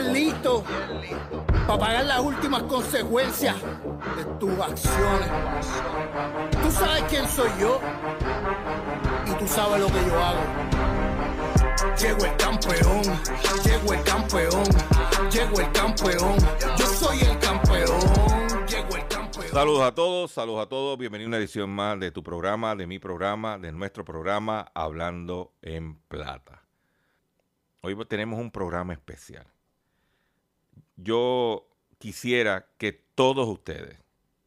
Tienes que estar listo para pagar las últimas consecuencias de tus acciones. Tú sabes quién soy yo y tú sabes lo que yo hago. Llego el campeón, llego el campeón, llego el campeón, yo soy el campeón, llego el campeón. Saludos a todos, saludos a todos. Bienvenido a una edición más de tu programa, de mi programa, de nuestro programa Hablando en Plata. Hoy tenemos un programa especial. Yo quisiera que todos ustedes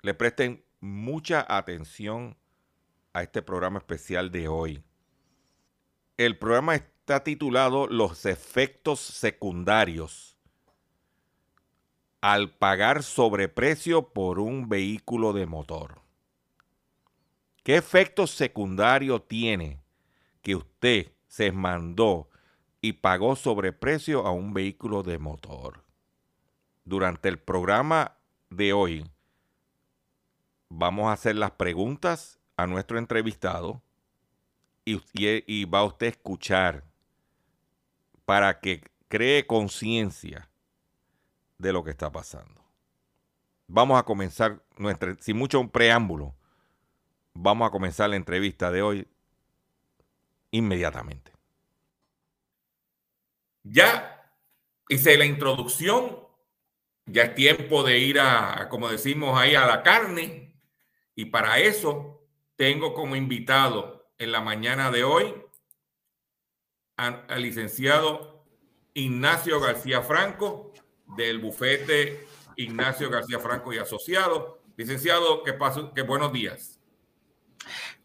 le presten mucha atención a este programa especial de hoy. El programa está titulado Los efectos secundarios al pagar sobreprecio por un vehículo de motor. ¿Qué efectos secundarios tiene que usted se mandó y pagó sobreprecio a un vehículo de motor? Durante el programa de hoy vamos a hacer las preguntas a nuestro entrevistado y, y, y va usted a escuchar para que cree conciencia de lo que está pasando. Vamos a comenzar, nuestra, sin mucho preámbulo, vamos a comenzar la entrevista de hoy inmediatamente. Ya hice la introducción, ya es tiempo de ir a, como decimos ahí, a la carne, y para eso tengo como invitado en la mañana de hoy al licenciado Ignacio García Franco del bufete Ignacio García Franco y Asociados. Licenciado, ¿qué pasa? Qué buenos días.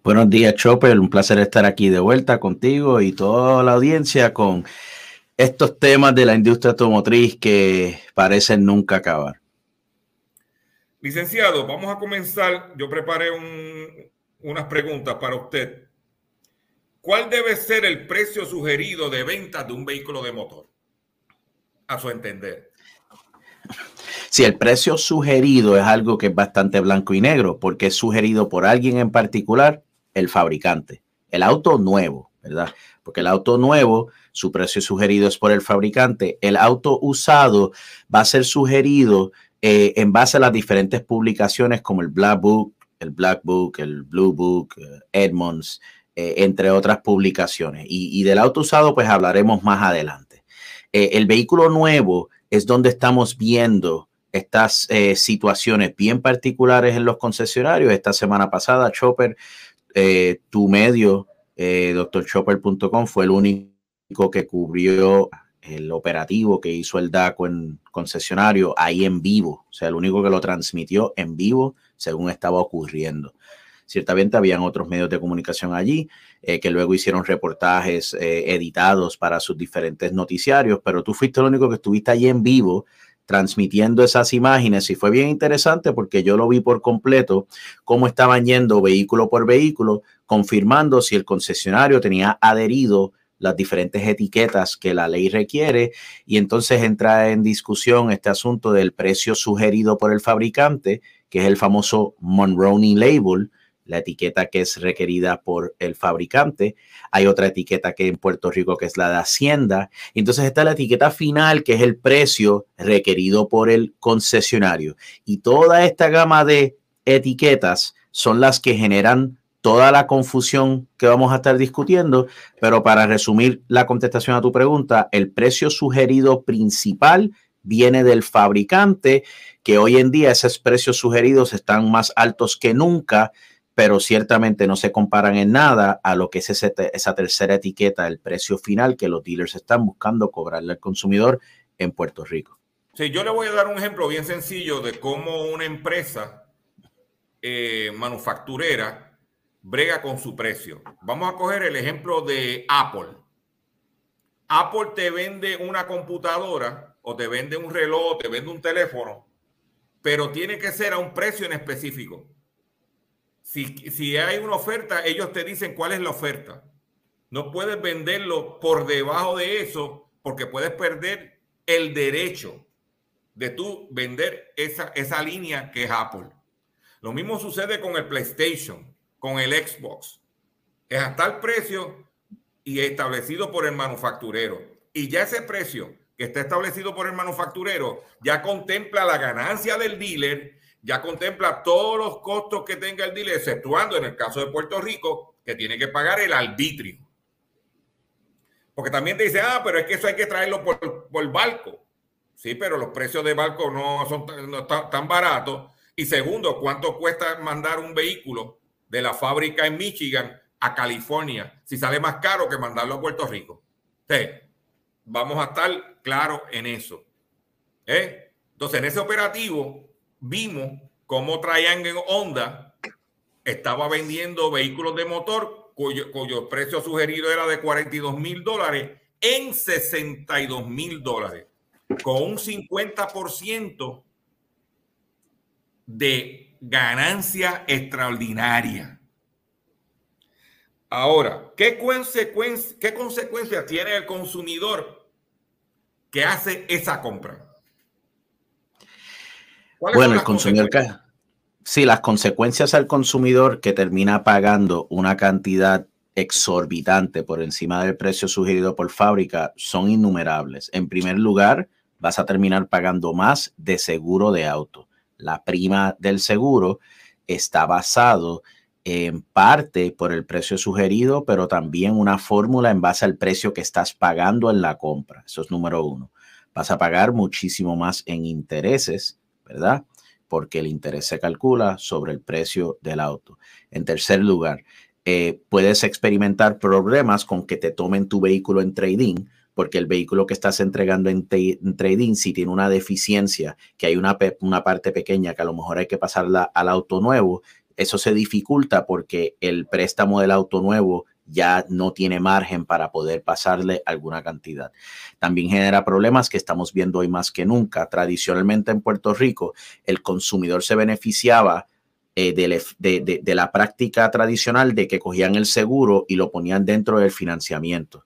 Buenos días, Chopper. Un placer estar aquí de vuelta contigo y toda la audiencia con estos temas de la industria automotriz que parecen nunca acabar. Licenciado, vamos a comenzar. Yo preparé un, unas preguntas para usted. ¿Cuál debe ser el precio sugerido de venta de un vehículo de motor? A su entender. Si el precio sugerido es algo que es bastante blanco y negro, porque es sugerido por alguien en particular, el fabricante. El auto nuevo, ¿verdad? Porque el auto nuevo, su precio sugerido es por el fabricante. El auto usado va a ser sugerido eh, en base a las diferentes publicaciones como el Black Book, el Black Book, el Blue Book, uh, Edmonds, eh, entre otras publicaciones. Y, del auto usado, pues hablaremos más adelante. Eh, el vehículo nuevo es donde estamos viendo estas eh, situaciones bien particulares en los concesionarios. Esta semana pasada, Chopper, eh, tu medio, eh, drchopper.com, fue el único que cubrió el operativo que hizo el DACO en concesionario ahí en vivo, o sea, el único que lo transmitió en vivo según estaba ocurriendo. Ciertamente habían otros medios de comunicación allí eh, que luego hicieron reportajes eh, editados para sus diferentes noticiarios, pero tú fuiste el único que estuviste allí en vivo transmitiendo esas imágenes y fue bien interesante porque yo lo vi por completo, cómo estaban yendo vehículo por vehículo, confirmando si el concesionario tenía adherido las diferentes etiquetas que la ley requiere y entonces entra en discusión este asunto del precio sugerido por el fabricante, que es el famoso Monroney Label, la etiqueta que es requerida por el fabricante. Hay otra etiqueta que en Puerto Rico que es la de Hacienda. Entonces está la etiqueta final que es el precio requerido por el concesionario. Y toda esta gama de etiquetas son las que generan toda la confusión que vamos a estar discutiendo, pero para resumir la contestación a tu pregunta, el precio sugerido principal viene del fabricante, que hoy en día esos precios sugeridos están más altos que nunca, pero ciertamente no se comparan en nada a lo que es esa tercera etiqueta, el precio final que los dealers están buscando cobrarle al consumidor en Puerto Rico. Sí, yo le voy a dar un ejemplo bien sencillo de cómo una empresa eh, manufacturera brega con su precio. Vamos a coger el ejemplo de Apple. Apple te vende una computadora o te vende un reloj, o te vende un teléfono, pero tiene que ser a un precio en específico. Si, si hay una oferta, ellos te dicen cuál es la oferta. No puedes venderlo por debajo de eso porque puedes perder el derecho de tú vender esa, esa línea que es Apple. Lo mismo sucede con el PlayStation, con el Xbox. Es hasta el precio y establecido por el manufacturero. Y ya ese precio que está establecido por el manufacturero ya contempla la ganancia del dealer, ya contempla todos los costos que tenga el dealer, exceptuando en el caso de Puerto Rico, que tiene que pagar el arbitrio. Porque también te dice, ah, pero es que eso hay que traerlo por, por barco. Sí, pero los precios de barco no son tan baratos y segundo, ¿cuánto cuesta mandar un vehículo de la fábrica en Michigan a California si sale más caro que mandarlo a Puerto Rico? Sí, vamos a estar claros en eso. ¿Eh? Entonces, en ese operativo vimos cómo Triangle Honda estaba vendiendo vehículos de motor cuyo, cuyo precio sugerido era de 42 mil dólares en 62 mil dólares, con un 50% de ganancia extraordinaria. Ahora, ¿qué, consecuencia, ¿qué consecuencias tiene el consumidor que hace esa compra? Bueno, el consumidor que... Sí, las consecuencias al consumidor que termina pagando una cantidad exorbitante por encima del precio sugerido por fábrica son innumerables. En primer lugar, vas a terminar pagando más de seguro de auto la prima del seguro está basado en parte por el precio sugerido, pero también una fórmula en base al precio que estás pagando en la compra. Eso es número uno. Vas a pagar muchísimo más en intereses, ¿verdad? Porque el interés se calcula sobre el precio del auto. En tercer lugar, eh, puedes experimentar problemas con que te tomen tu vehículo en trading porque el vehículo que estás entregando en, trading, si tiene una deficiencia, que hay una, una parte pequeña que a lo mejor hay que pasarla al auto nuevo, eso se dificulta porque el préstamo del auto nuevo ya no tiene margen para poder pasarle alguna cantidad. También genera problemas que estamos viendo hoy más que nunca. Tradicionalmente en Puerto Rico, el consumidor se beneficiaba eh, de, de, la práctica tradicional de que cogían el seguro y lo ponían dentro del financiamiento.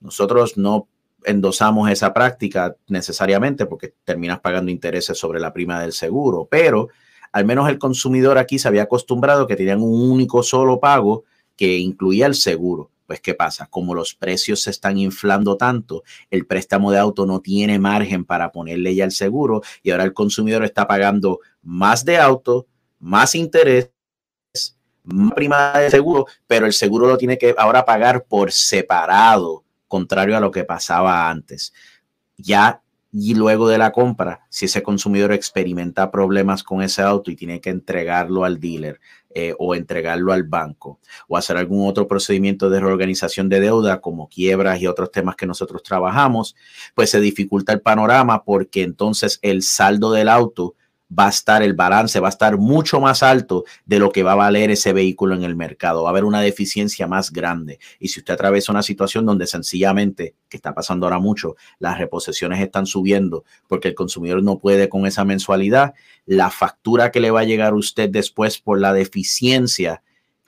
Nosotros no endosamos esa práctica necesariamente porque terminas pagando intereses sobre la prima del seguro, pero al menos el consumidor aquí se había acostumbrado que tenían un único solo pago que incluía el seguro. Pues, ¿qué pasa? Como los precios se están inflando tanto, el préstamo de auto no tiene margen para ponerle ya el seguro y ahora el consumidor está pagando más de auto, más interés, más prima de seguro, pero el seguro lo tiene que ahora pagar por separado contrario a lo que pasaba antes. Ya y luego de la compra, si ese consumidor experimenta problemas con ese auto y tiene que entregarlo al dealer eh, o entregarlo al banco o hacer algún otro procedimiento de reorganización de deuda como quiebras y otros temas que nosotros trabajamos, pues se dificulta el panorama porque entonces el saldo del auto va a estar el balance, va a estar mucho más alto de lo que va a valer ese vehículo en el mercado. Va a haber una deficiencia más grande. Y si usted atraviesa una situación donde sencillamente, que está pasando ahora mucho, las reposiciones están subiendo porque el consumidor no puede con esa mensualidad, la factura que le va a llegar a usted después por la deficiencia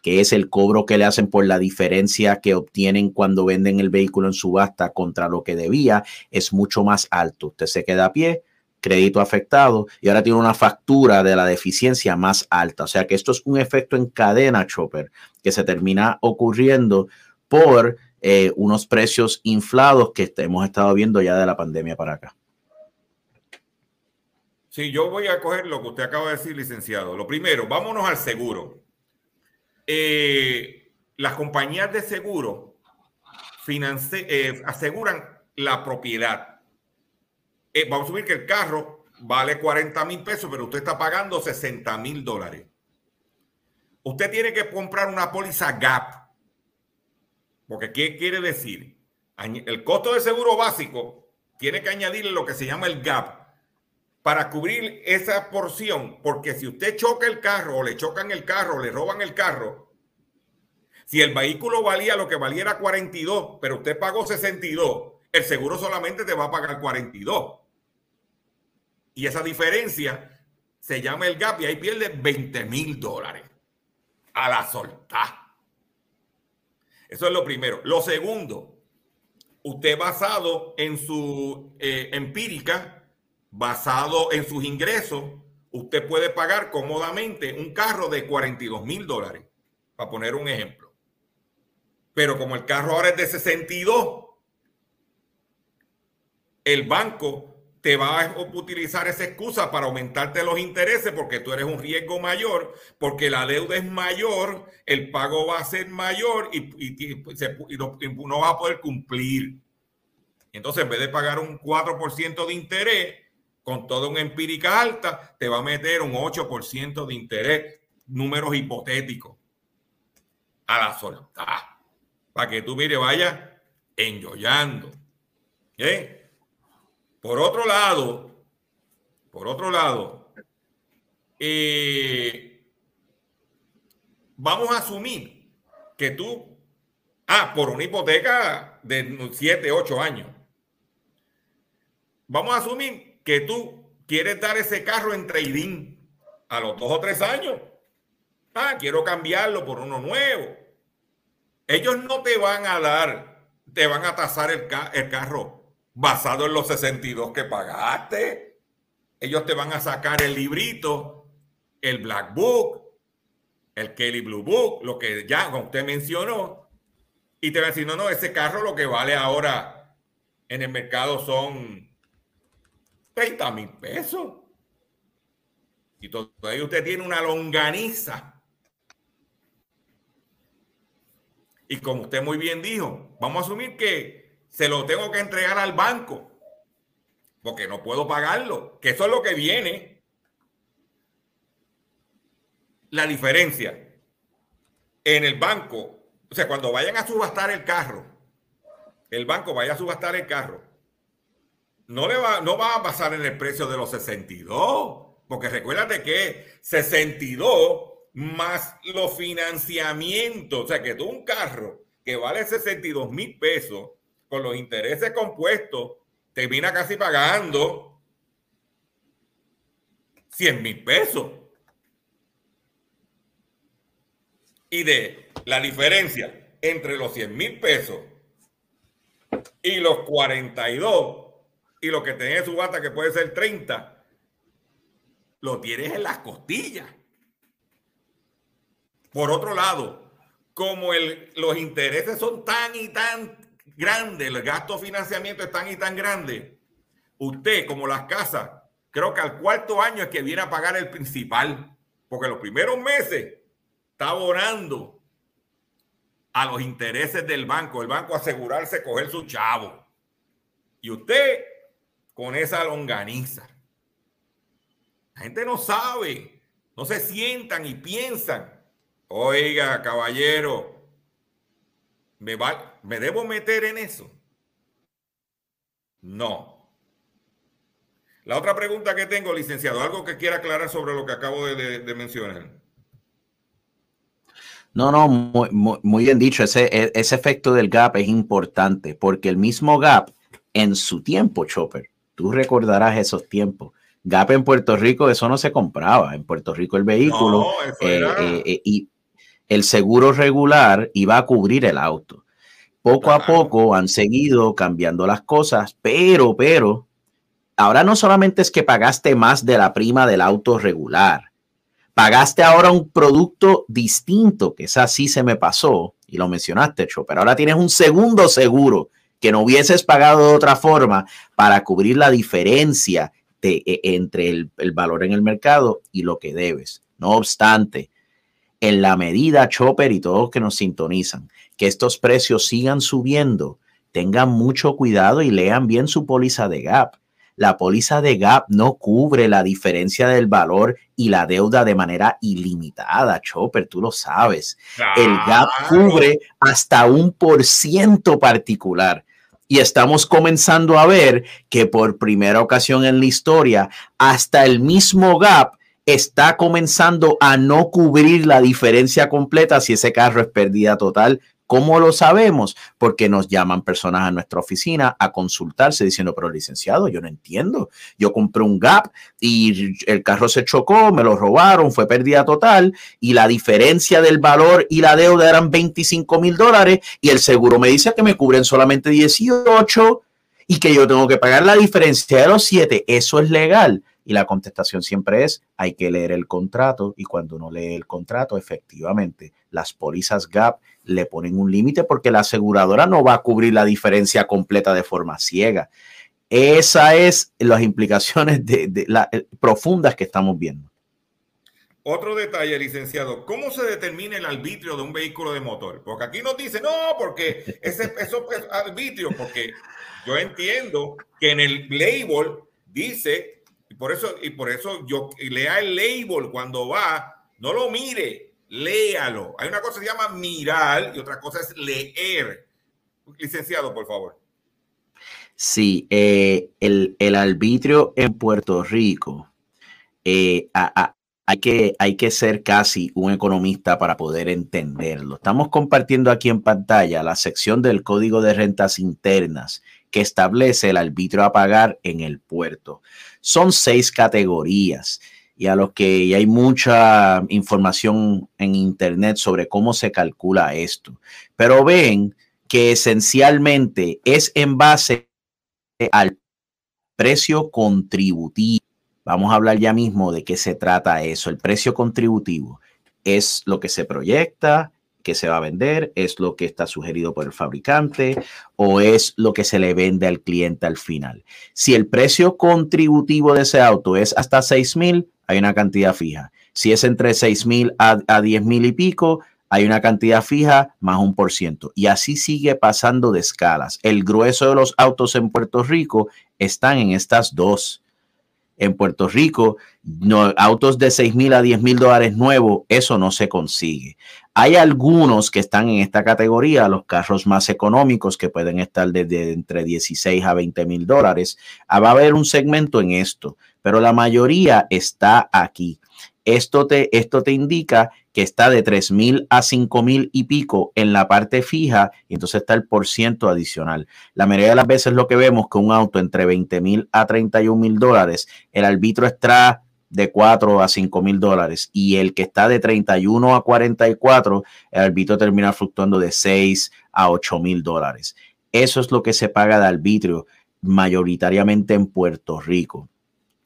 que es el cobro que le hacen por la diferencia que obtienen cuando venden el vehículo en subasta contra lo que debía, es mucho más alto. Usted se queda a pie, crédito afectado y ahora tiene una factura de la deficiencia más alta. O sea que esto es un efecto en cadena, Chopper, que se termina ocurriendo por eh, unos precios inflados que hemos estado viendo ya de la pandemia para acá. Sí, yo voy a coger lo que usted acaba de decir, licenciado. Lo primero, vámonos al seguro. Eh, las compañías de seguro eh, aseguran la propiedad eh, vamos a subir que el carro vale 40 mil pesos, pero usted está pagando 60 mil dólares. Usted tiene que comprar una póliza GAP. Porque, ¿qué quiere decir? El costo de seguro básico tiene que añadirle lo que se llama el GAP para cubrir esa porción. Porque si usted choca el carro o le chocan el carro le roban el carro, si el vehículo valía lo que valiera 42, pero usted pagó 62, el seguro solamente te va a pagar 42. Y esa diferencia se llama el gap y ahí pierde 20 mil dólares a la solta. Eso es lo primero. Lo segundo, usted basado en su eh, empírica, basado en sus ingresos, usted puede pagar cómodamente un carro de 42 mil dólares, para poner un ejemplo. Pero como el carro ahora es de 62, el banco te va a utilizar esa excusa para aumentarte los intereses porque tú eres un riesgo mayor, porque la deuda es mayor, el pago va a ser mayor y, no, va a poder cumplir. Entonces, en vez de pagar un 4% de interés con toda una empírica alta, te va a meter un 8% de interés, números hipotéticos, a la solta, para que tú, mire, vaya enjoyando. ¿Eh? Por otro lado, por otro lado, eh, vamos a asumir que tú, ah, por una hipoteca de 7, 8 años, vamos a asumir que tú quieres dar ese carro en trading a los dos o tres años. Ah, quiero cambiarlo por uno nuevo. Ellos no te van a dar, te van a tasar el, el carro basado en los 62 que pagaste. Ellos te van a sacar el librito, el Black Book, el Kelly Blue Book, lo que ya usted mencionó, y te van a decir, no, no, ese carro lo que vale ahora en el mercado son 30 mil pesos. Y todavía usted tiene una longaniza. Y como usted muy bien dijo, vamos a asumir que se lo tengo que entregar al banco porque no puedo pagarlo, que eso es lo que viene. La diferencia en el banco, o sea, cuando vayan a subastar el carro, el banco vaya a subastar el carro, no, le va, no va a pasar en el precio de los 62, porque recuérdate que 62 más los financiamientos, o sea, que tú un carro que vale 62 mil pesos, con los intereses compuestos, termina casi pagando 100 mil pesos. Y de la diferencia entre los 100 mil pesos y los 42 y lo que tenés su bata que puede ser 30, lo tienes en las costillas. Por otro lado, como el, los intereses son tan y tan grande, el gasto de financiamiento es tan y tan grande, usted, como las casas, creo que al cuarto año es que viene a pagar el principal, porque los primeros meses está abonando a los intereses del banco, el banco asegurarse coger su chavo. Y usted con esa longaniza. La gente no sabe, no se sientan y piensan, oiga, caballero, ¿Me, va, ¿Me debo meter en eso? No. La otra pregunta que tengo, licenciado, algo que quiera aclarar sobre lo que acabo de, mencionar. No, no, muy, bien dicho. Ese, e, ese, efecto del gap es importante porque el mismo gap en su tiempo, Chopper, tú recordarás esos tiempos. Gap en Puerto Rico, eso no se compraba. En Puerto Rico el vehículo eh, eh, eh, y el seguro regular iba a cubrir el auto. Poco a poco han seguido cambiando las cosas, pero, pero, ahora no solamente es que pagaste más de la prima del auto regular, pagaste ahora un producto distinto, que es así se me pasó, y lo mencionaste, Cho, pero ahora tienes un segundo seguro que no hubieses pagado de otra forma para cubrir la diferencia de, e, entre el, el valor en el mercado y lo que debes. No obstante, en la medida, Chopper y todos que nos sintonizan, que estos precios sigan subiendo, tengan mucho cuidado y lean bien su póliza de GAP. La póliza de GAP no cubre la diferencia del valor y la deuda de manera ilimitada, Chopper, tú lo sabes. El GAP cubre hasta un por ciento particular. Y estamos comenzando a ver que por primera ocasión en la historia, hasta el mismo GAP está comenzando a no cubrir la diferencia completa si ese carro es pérdida total ¿Cómo lo sabemos? Porque nos llaman personas a nuestra oficina a consultarse diciendo, pero licenciado, yo no entiendo. Yo compré un GAP y el carro se chocó, me lo robaron, fue pérdida total y la diferencia del valor y la deuda eran 25 mil dólares y el seguro me dice que me cubren solamente 18 y que yo tengo que pagar la diferencia de los 7. Eso es legal. Y la contestación siempre es, hay que leer el contrato y cuando uno lee el contrato, efectivamente, las pólizas GAP le ponen un límite porque la aseguradora no va a cubrir la diferencia completa de forma ciega. Esas es las implicaciones de, la, eh, profundas que estamos viendo. Otro detalle, licenciado, ¿cómo se determina el arbitrio de un vehículo de motor? Porque aquí nos dice, no, porque ese, eso es arbitrio, porque yo entiendo que en el label dice y por eso, y por eso yo lea el label cuando va, no lo mire, léalo. Hay una cosa que se llama mirar y otra cosa es leer. Licenciado, por favor. Sí, eh, el, el, arbitrio en Puerto Rico, eh, hay, que, hay que ser casi un economista para poder entenderlo. Estamos compartiendo aquí en pantalla la sección del Código de Rentas Internas que establece el arbitrio a pagar en el puerto. Son seis categorías y a los que hay mucha información en internet sobre cómo se calcula esto. Pero ven que esencialmente es en base al precio contributivo. Vamos a hablar ya mismo de qué se trata eso. El precio contributivo es lo que se proyecta, que se va a vender, es lo que está sugerido por el fabricante o es lo que se le vende al cliente al final. Si el precio contributivo de ese auto es hasta 6 mil, hay una cantidad fija. Si es entre 6 mil a, a 10 mil y pico, hay una cantidad fija más un por ciento. Y así sigue pasando de escalas. El grueso de los autos en Puerto Rico están en estas dos en Puerto Rico, no, autos de 6 mil a 10 mil dólares nuevos, eso no se consigue. Hay algunos que están en esta categoría, los carros más económicos que pueden estar desde entre 16 a 20 mil dólares. Ah, va a haber un segmento en esto, pero la mayoría está aquí. Esto te, esto te indica que está de 3 mil a 5 mil y pico en la parte fija y entonces está el por ciento adicional. La mayoría de las veces lo que vemos que un auto entre 20 mil a 31 mil dólares, el arbitro está de 4 a 5 mil dólares y el que está de 31 a 44, el arbitrio termina fluctuando de 6 a 8 mil dólares. Eso es lo que se paga de arbitrio mayoritariamente en Puerto Rico.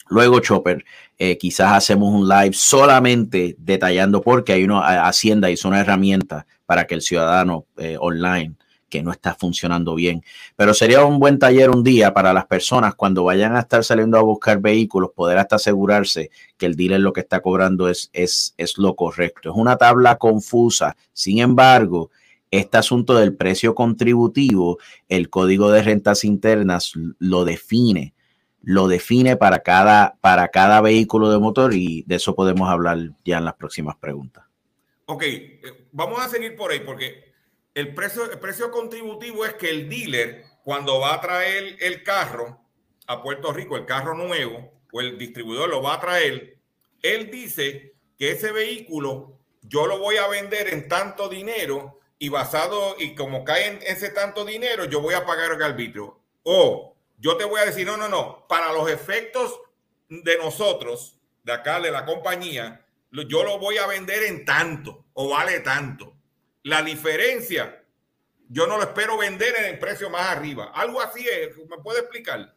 Luego, Chopper, eh, quizás hacemos un live solamente detallando porque hay una Hacienda hizo una herramienta para que el ciudadano eh, online que no está funcionando bien. Pero sería un buen taller un día para las personas cuando vayan a estar saliendo a buscar vehículos, poder hasta asegurarse que el dealer lo que está cobrando es, es, es lo correcto. Es una tabla confusa. Sin embargo, este asunto del precio contributivo, el código de rentas internas lo define lo define para cada, para cada vehículo de motor y de eso podemos hablar ya en las próximas preguntas. Ok, eh, vamos a seguir por ahí porque el precio, el precio contributivo es que el dealer cuando va a traer el carro a Puerto Rico, el carro nuevo o el distribuidor lo va a traer, él dice que ese vehículo yo lo voy a vender en tanto dinero y basado y como cae en ese tanto dinero yo voy a pagar el arbitrio. O yo te voy a decir, no, no, no, para los efectos de nosotros, de acá, de la compañía, yo lo voy a vender en tanto o vale tanto. La diferencia, yo no lo espero vender en el precio más arriba. Algo así es, ¿me puede explicar?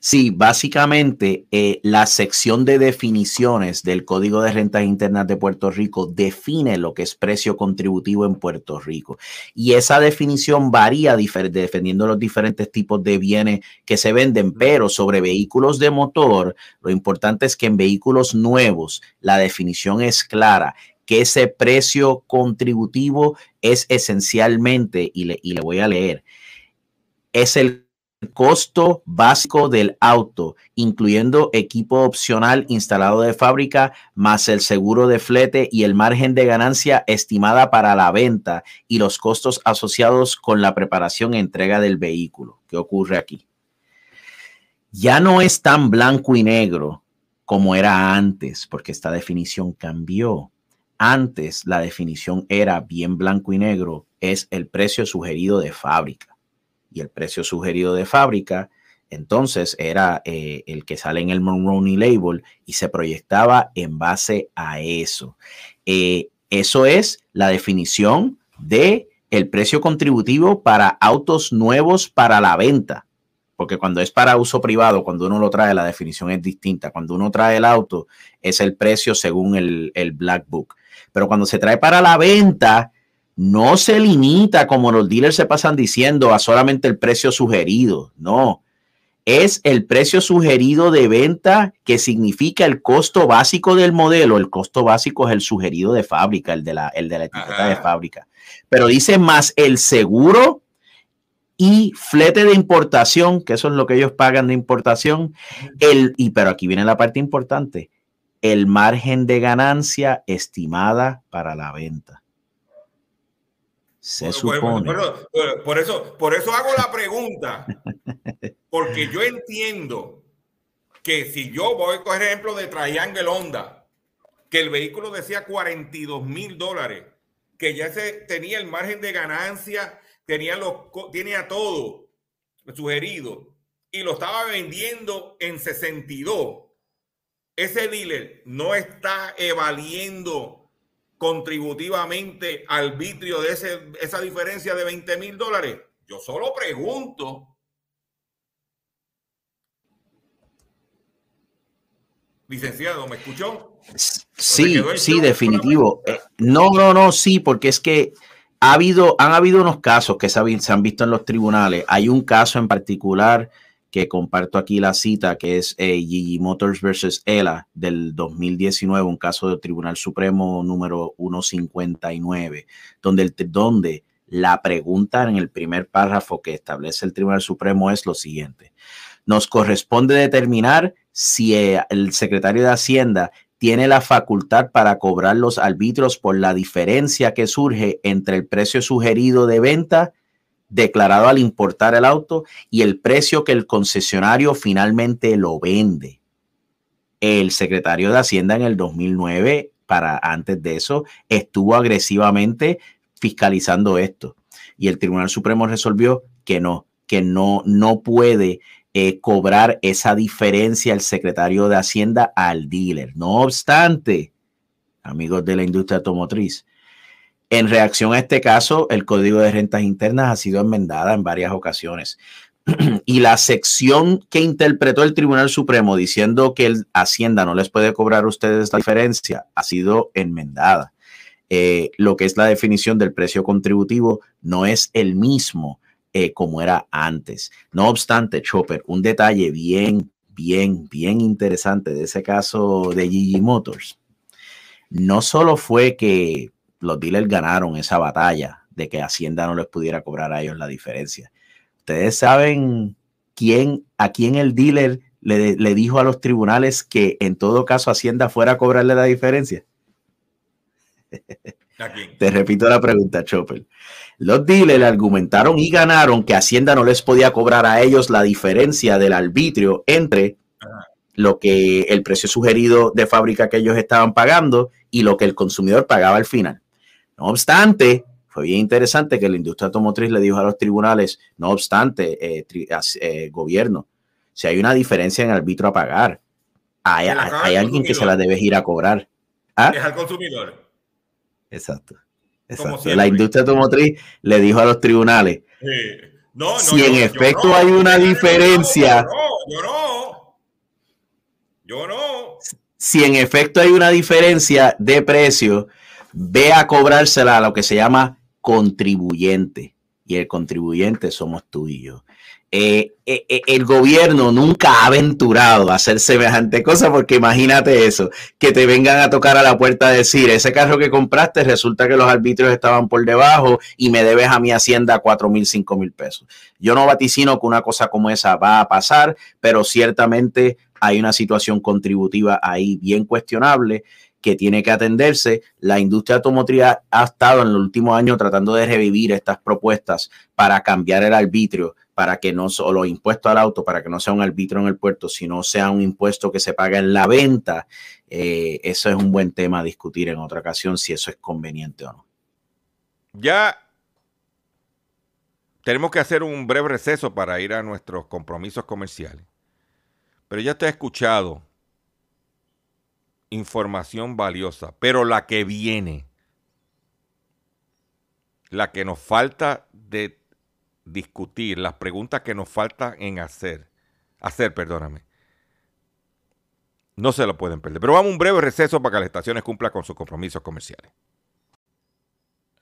Sí, básicamente eh, la sección de definiciones del Código de Rentas Internas de Puerto Rico define lo que es precio contributivo en Puerto Rico. Y esa definición varía dependiendo de los diferentes tipos de bienes que se venden, pero sobre vehículos de motor, lo importante es que en vehículos nuevos la definición es clara que ese precio contributivo es esencialmente, y le, y le voy a leer, es el costo básico del auto, incluyendo equipo opcional instalado de fábrica, más el seguro de flete y el margen de ganancia estimada para la venta y los costos asociados con la preparación e entrega del vehículo. ¿Qué ocurre aquí? Ya no es tan blanco y negro como era antes, porque esta definición cambió. Antes la definición era bien blanco y negro es el precio sugerido de fábrica. Y el precio sugerido de fábrica, entonces, era eh, el que sale en el Monroney Label y se proyectaba en base a eso. Eh, eso es la definición de el precio contributivo para autos nuevos para la venta. Porque cuando es para uso privado, cuando uno lo trae, la definición es distinta. Cuando uno trae el auto, es el precio según el, el Black Book. Pero cuando se trae para la venta, no se limita, como los dealers se pasan diciendo, a solamente el precio sugerido. No, es el precio sugerido de venta que significa el costo básico del modelo. El costo básico es el sugerido de fábrica, el de la, el de la etiqueta de fábrica. Pero dice más el seguro y flete de importación, que eso es lo que ellos pagan de importación. El, y pero aquí viene la parte importante, el margen de ganancia estimada para la venta. Se supone. por, eso, por eso hago la pregunta. Porque yo entiendo que si yo voy, por ejemplo, de Triangle Honda, que el vehículo decía 42 mil dólares, que ya se tenía el margen de ganancia, tenía, los, tenía todo sugerido y lo estaba vendiendo en 62. Ese dealer no está evadiendo contributivamente al vitrio de esa diferencia de 20 mil dólares? Yo solo pregunto. Licenciado, ¿me escuchó? Sí, sí, definitivo. Eh, no, no, no, sí, porque es que ha habido, han habido unos casos que se han visto en los tribunales. Hay un caso en particular que comparto aquí la cita, que es eh, Motors versus ELA del 2019, un caso del Tribunal Supremo número 159, donde, donde la pregunta en el primer párrafo que establece el Tribunal Supremo es lo siguiente. Nos corresponde determinar si eh, el secretario de Hacienda tiene la facultad para cobrar los arbitrios por la diferencia que surge entre el precio sugerido de venta declarado al importar el auto y el precio que el concesionario finalmente lo vende. El secretario de Hacienda en el 2009, para antes de eso, estuvo agresivamente fiscalizando esto y el Tribunal Supremo resolvió que no, que no, no puede eh, cobrar esa diferencia el secretario de Hacienda al dealer. No obstante, amigos de la industria automotriz, en reacción a este caso, el Código de Rentas Internas ha sido enmendada en varias ocasiones. y la sección que interpretó el Tribunal Supremo diciendo que el Hacienda no les puede cobrar a ustedes esta diferencia ha sido enmendada. Eh, lo que es la definición del precio contributivo no es el mismo eh, como era antes. No obstante, Chopper, un detalle bien, bien, bien interesante de ese caso de GG Motors. No solo fue que los dealers ganaron esa batalla de que Hacienda no les pudiera cobrar a ellos la diferencia. Ustedes saben quién, a quién el dealer le, le dijo a los tribunales que en todo caso Hacienda fuera a cobrarle la diferencia. Te repito la pregunta, Chopper. Los dealers argumentaron y ganaron que Hacienda no les podía cobrar a ellos la diferencia del arbitrio entre lo que el precio sugerido de fábrica que ellos estaban pagando y lo que el consumidor pagaba al final. No obstante, fue bien interesante que la industria automotriz le dijo a los tribunales, no obstante, eh, eh, gobierno, si hay una diferencia en arbitro a pagar, hay, alguien que se la debe ir a cobrar. ¿Ah? Es al consumidor. Exacto. La industria automotriz le dijo a los tribunales, si en efecto hay una diferencia, yo no, yo no. Si en efecto hay una diferencia de precio, ve a cobrársela a lo que se llama contribuyente. Y el contribuyente somos tú y yo. Eh, eh, eh, el gobierno nunca ha aventurado a hacer semejante cosa porque imagínate eso, que te vengan a tocar a la puerta a decir, ese carro que compraste resulta que los arbitrios estaban por debajo y me debes a mi hacienda cuatro mil, cinco mil pesos. Yo no vaticino que una cosa como esa va a pasar, pero ciertamente hay una situación contributiva ahí bien cuestionable que tiene que atenderse. La industria automotriz ha estado en los últimos años tratando de revivir estas propuestas para cambiar el arbitrio, para que no solo impuesto al auto, para que no sea un arbitrio en el puerto, sino sea un impuesto que se paga en la venta. Eh, eso es un buen tema a discutir en otra ocasión, si eso es conveniente o no. Ya tenemos que hacer un breve receso para ir a nuestros compromisos comerciales. Pero ya te he escuchado información valiosa, pero la que viene, la que nos falta de discutir, las preguntas que nos falta en hacer, hacer, perdóname, no se lo pueden perder. Pero vamos a un breve receso para que las estaciones cumplan con sus compromisos comerciales.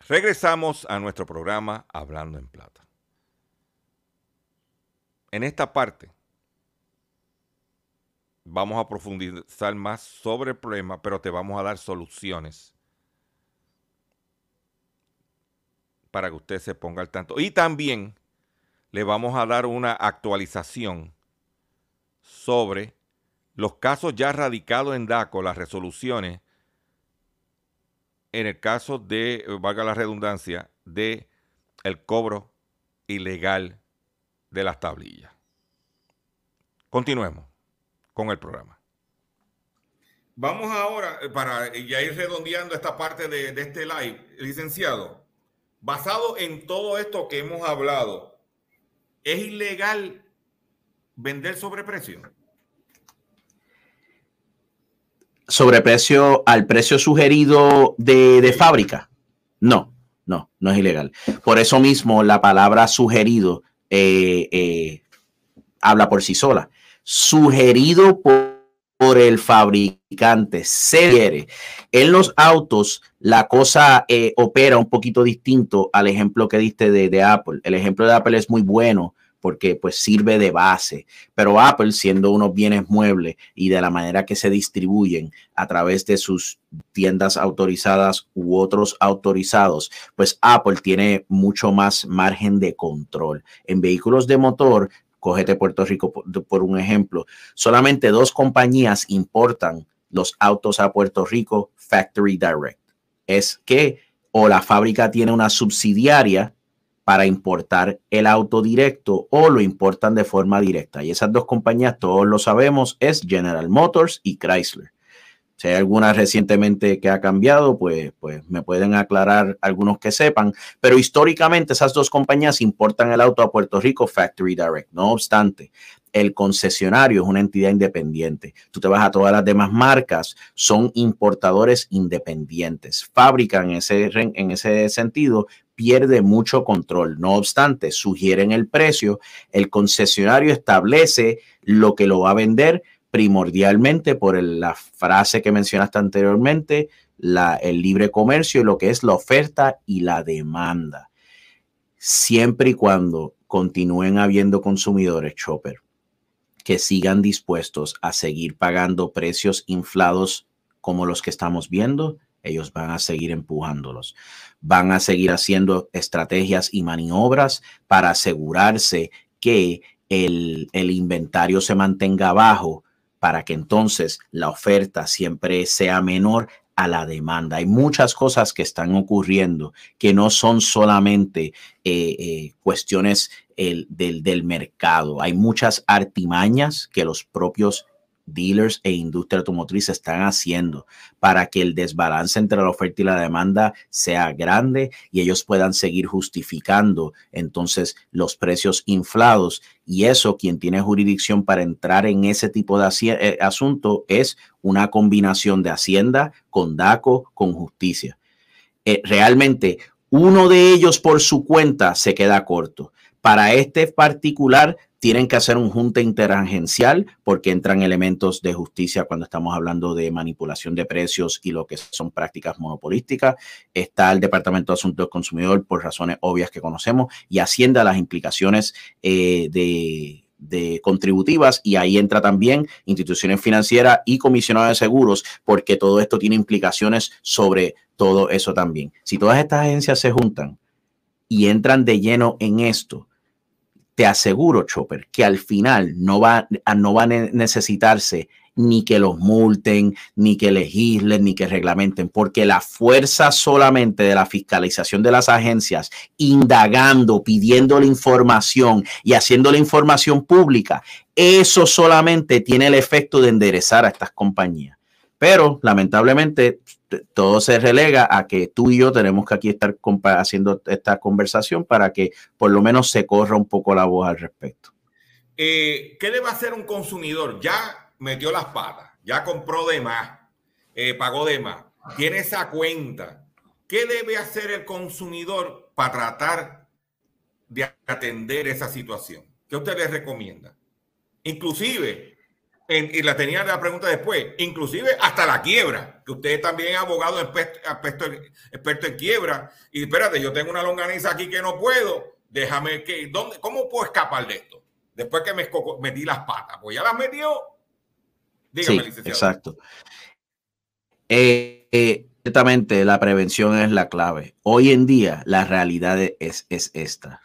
Regresamos a nuestro programa Hablando en Plata. En esta parte vamos a profundizar más sobre el problema, pero te vamos a dar soluciones para que usted se ponga al tanto. Y también le vamos a dar una actualización sobre los casos ya radicados en DACO, las resoluciones, en el caso de, valga la redundancia, de el cobro ilegal de las tablillas. Continuemos con el programa. Vamos ahora, eh, para ya ir redondeando esta parte de, de este live, licenciado, basado en todo esto que hemos hablado, ¿es ilegal vender sobreprecio? Sobreprecio al precio sugerido de, de fábrica. No, no, no es ilegal. Por eso mismo la palabra sugerido eh, eh, habla por sí sola. Sugerido por, el fabricante. Se quiere. En los autos, la cosa eh, opera un poquito distinto al ejemplo que diste de, de Apple. El ejemplo de Apple es muy bueno porque pues sirve de base. Pero Apple, siendo unos bienes muebles y de la manera que se distribuyen a través de sus tiendas autorizadas u otros autorizados, pues Apple tiene mucho más margen de control. En vehículos de motor, cógete Puerto Rico por, por un ejemplo, solamente dos compañías importan los autos a Puerto Rico Factory Direct. Es que o la fábrica tiene una subsidiaria para importar el auto directo o lo importan de forma directa. Y esas dos compañías, todos lo sabemos, es General Motors y Chrysler. Si hay alguna recientemente que ha cambiado, pues, pues me pueden aclarar algunos que sepan. Pero históricamente esas dos compañías importan el auto a Puerto Rico Factory Direct. No obstante, el concesionario es una entidad independiente. Tú te vas a todas las demás marcas, son importadores independientes. Fabrican ese, en ese sentido, pierde mucho control. No obstante, sugieren el precio, el concesionario establece lo que lo va a vender primordialmente por la frase que mencionaste anteriormente, la, el libre comercio y lo que es la oferta y la demanda. Siempre y cuando continúen habiendo consumidores, Chopper, que sigan dispuestos a seguir pagando precios inflados como los que estamos viendo, ellos van a seguir empujándolos. Van a seguir haciendo estrategias y maniobras para asegurarse que el, el inventario se mantenga bajo para que entonces la oferta siempre sea menor a la demanda. Hay muchas cosas que están ocurriendo que no son solamente eh, eh, cuestiones el, del, del mercado. Hay muchas artimañas que los propios dealers e industria automotriz están haciendo para que el desbalance entre la oferta y la demanda sea grande y ellos puedan seguir justificando entonces los precios inflados. Y eso, quien tiene jurisdicción para entrar en ese tipo de eh, asunto es una combinación de Hacienda con DACO, con justicia. Eh, realmente, uno de ellos por su cuenta se queda corto. Para este particular, tienen que hacer un junta interagencial porque entran elementos de justicia cuando estamos hablando de manipulación de precios y lo que son prácticas monopolísticas. Está el Departamento de Asuntos del Consumidor por razones obvias que conocemos y Hacienda las implicaciones eh, de de contributivas y ahí entra también instituciones financieras y comisionados de seguros porque todo esto tiene implicaciones sobre todo eso también. Si todas estas agencias se juntan y entran de lleno en esto, te aseguro, Chopper, que al final no va, no va a necesitarse ni que los multen, ni que legislen, ni que reglamenten, porque la fuerza solamente de la fiscalización de las agencias, indagando, pidiendo la información y haciendo la información pública, eso solamente tiene el efecto de enderezar a estas compañías. Pero lamentablemente todo se relega a que tú y yo tenemos que aquí estar haciendo esta conversación para que por lo menos se corra un poco la voz al respecto. Eh, ¿Qué debe hacer un consumidor? Ya metió las patas, ya compró de más, eh, pagó de más, tiene esa cuenta. ¿Qué debe hacer el consumidor para tratar de atender esa situación? ¿Qué usted le recomienda? Inclusive, y la tenía la pregunta después, inclusive hasta la quiebra, que usted también es abogado experto, experto en quiebra, y espérate, yo tengo una longaniza aquí que no puedo, déjame que, ¿dónde, ¿cómo puedo escapar de esto? Después que me metí las patas, pues ya las metió. Dígame, sí, licenciado. Exacto. Eh, eh, ciertamente la prevención es la clave. Hoy en día la realidad es, es esta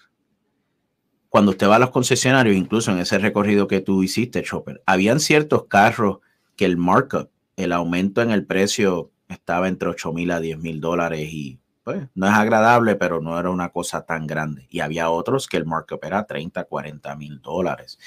cuando usted va a los concesionarios, incluso en ese recorrido que tú hiciste, Chopper, habían ciertos carros que el markup, el aumento en el precio estaba entre 8 mil a 10 mil dólares y pues no es agradable, pero no era una cosa tan grande. Y había otros que el markup era 30, 40 mil dólares.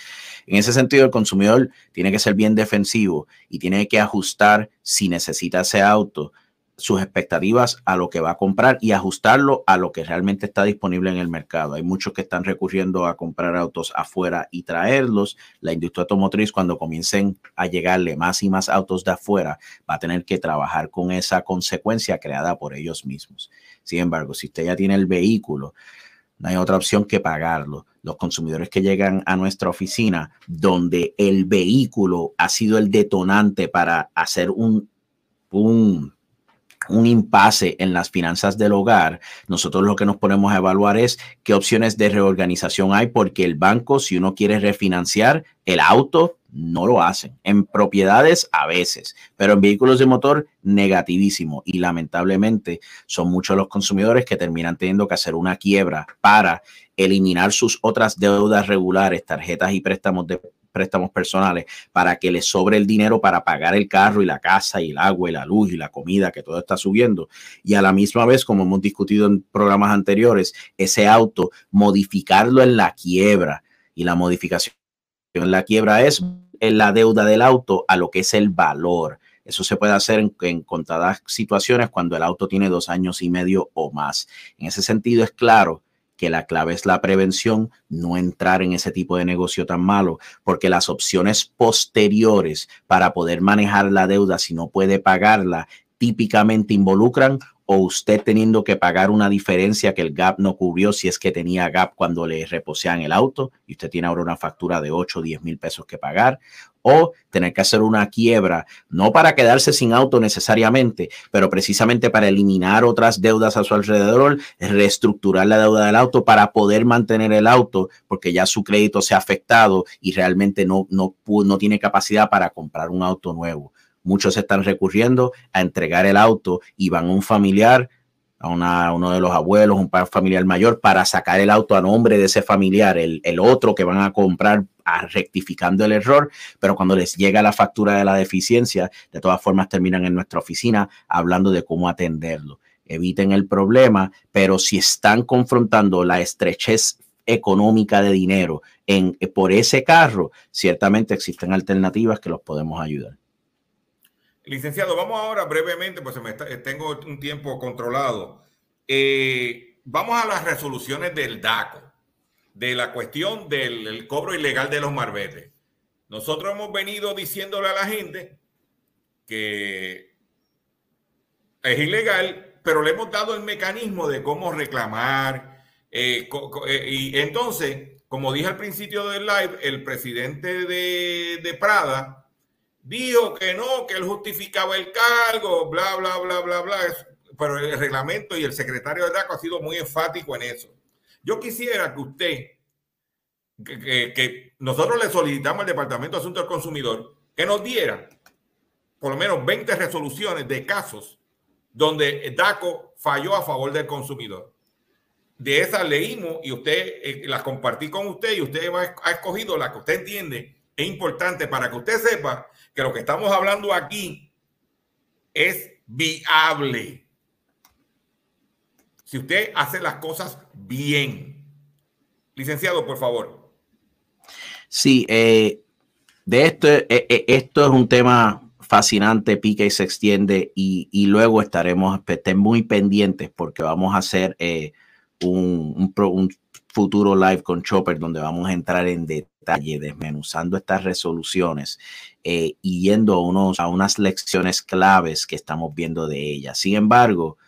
En ese sentido, el consumidor tiene que ser bien defensivo y tiene que ajustar si necesita ese auto sus expectativas a lo que va a comprar y ajustarlo a lo que realmente está disponible en el mercado. Hay muchos que están recurriendo a comprar autos afuera y traerlos. La industria automotriz, cuando comiencen a llegarle más y más autos de afuera, va a tener que trabajar con esa consecuencia creada por ellos mismos. Sin embargo, si usted ya tiene el vehículo, no hay otra opción que pagarlo. Los consumidores que llegan a nuestra oficina, donde el vehículo ha sido el detonante para hacer un, un impasse en las finanzas del hogar, nosotros lo que nos ponemos a evaluar es qué opciones de reorganización hay, porque el banco, si uno quiere refinanciar el auto, no lo hacen. En propiedades a veces, pero en vehículos de motor negativísimo. Y lamentablemente son muchos los consumidores que terminan teniendo que hacer una quiebra para eliminar sus otras deudas regulares, tarjetas y préstamos de préstamos personales para que les sobre el dinero para pagar el carro y la casa y el agua y la luz y la comida, que todo está subiendo. Y a la misma vez, como hemos discutido en programas anteriores, ese auto, modificarlo en la quiebra. Y la modificación en la quiebra es la deuda del auto a lo que es el valor. Eso se puede hacer en, en, contadas situaciones cuando el auto tiene dos años y medio o más. En ese sentido, es claro que la clave es la prevención, no entrar en ese tipo de negocio tan malo, porque las opciones posteriores para poder manejar la deuda si no puede pagarla típicamente involucran o usted teniendo que pagar una diferencia que el GAP no cubrió si es que tenía GAP cuando le reposean el auto y usted tiene ahora una factura de 8 o 10 mil pesos que pagar o tener que hacer una quiebra, no para quedarse sin auto necesariamente, pero precisamente para eliminar otras deudas a su alrededor, reestructurar la deuda del auto para poder mantener el auto porque ya su crédito se ha afectado y realmente no, no, no tiene capacidad para comprar un auto nuevo. Muchos están recurriendo a entregar el auto y van a un familiar, a, una, uno de los abuelos, un familiar mayor, para sacar el auto a nombre de ese familiar, el, el otro que van a comprar rectificando el error, pero cuando les llega la factura de la deficiencia, de todas formas terminan en nuestra oficina hablando de cómo atenderlo. Eviten el problema, pero si están confrontando la estrechez económica de dinero en, por ese carro, ciertamente existen alternativas que los podemos ayudar. Licenciado, vamos ahora brevemente, pues me tengo un tiempo controlado. Eh, vamos a las resoluciones del DACO, de la cuestión del cobro ilegal de los marbetes. Nosotros hemos venido diciéndole a la gente que es ilegal, pero le hemos dado el mecanismo de cómo reclamar. Eh, eh, y entonces, como dije al principio del live, el presidente de, de Prada, dijo que no, que él justificaba el cargo, bla, bla, bla, bla, bla. Pero el reglamento y el secretario de DACO ha sido muy enfático en eso. Yo quisiera que usted, que, nosotros le solicitamos al Departamento de Asuntos del Consumidor que nos diera por lo menos 20 resoluciones de casos donde DACO falló a favor del consumidor. De esas leímos y usted eh, las compartí con usted y usted ha escogido la que usted entiende es importante para que usted sepa que lo que estamos hablando aquí es viable. Si usted hace las cosas bien. Licenciado, por favor. Sí, eh, de esto, eh, eh, esto es un tema fascinante, pica y se extiende y, luego estaremos, estén muy pendientes porque vamos a hacer eh, un, un, futuro live con Chopper donde vamos a entrar en detalle desmenuzando estas resoluciones eh, y yendo a, unos, a unas lecciones claves que estamos viendo de ellas. Sin embargo,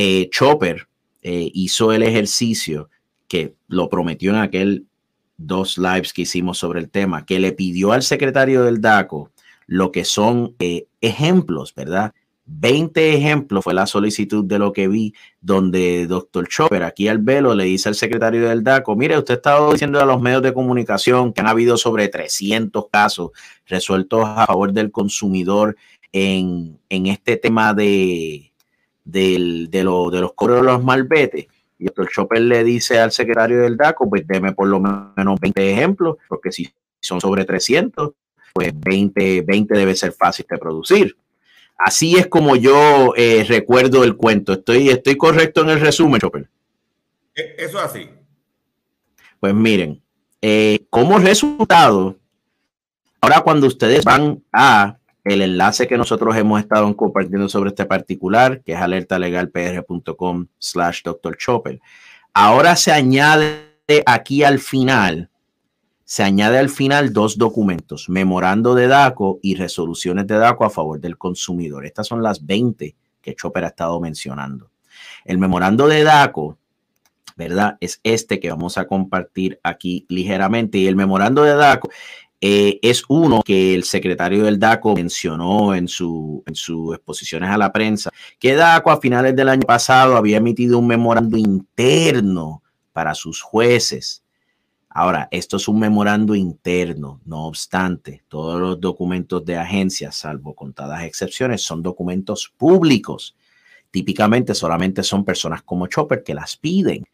eh, Chopper hizo el ejercicio que lo prometió en aquel dos lives que hicimos sobre el tema, que le pidió al secretario del DACO lo que son eh, ejemplos, ¿verdad? 20 ejemplos fue la solicitud de lo que vi, donde doctor Chopper aquí al velo le dice al secretario del DACO, mire, usted ha estado diciendo a los medios de comunicación que han habido sobre 300 casos resueltos a favor del consumidor en, este tema de, de, de los cobros de los malbetes. Y el Chopper le dice al secretario del DACO, pues deme por lo menos 20 ejemplos, porque si son sobre 300, pues 20, 20 debe ser fácil de producir. Así es como yo eh, recuerdo el cuento. ¿Estoy, ¿Estoy correcto en el resumen, Chopper? E, eso es así. Pues miren, eh, como resultado, ahora cuando ustedes van a el enlace que nosotros hemos estado compartiendo sobre este particular, que es alertalegalpr.com slash Dr. Chopper. Ahora se añade aquí al final, se añade al final dos documentos, memorando de DACO y resoluciones de DACO a favor del consumidor. Estas son las 20 que Chopper ha estado mencionando. El memorando de DACO, ¿verdad? Es este que vamos a compartir aquí ligeramente. Y el memorando de DACO eh, es uno que el secretario del DACO mencionó en, su, en sus exposiciones a la prensa, que DACO a finales del año pasado había emitido un memorando interno para sus jueces. Ahora, esto es un memorando interno, no obstante, todos los documentos de agencia, salvo contadas excepciones, son documentos públicos. Típicamente solamente son personas como Chopper que las piden.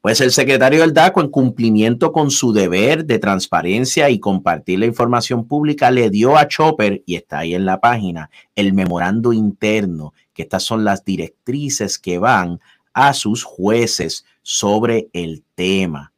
Pues el secretario del DACO, en cumplimiento con su deber de transparencia y compartir la información pública, le dio a Chopper, y está ahí en la página, el memorando interno, que estas son las directrices que van a sus jueces sobre el tema.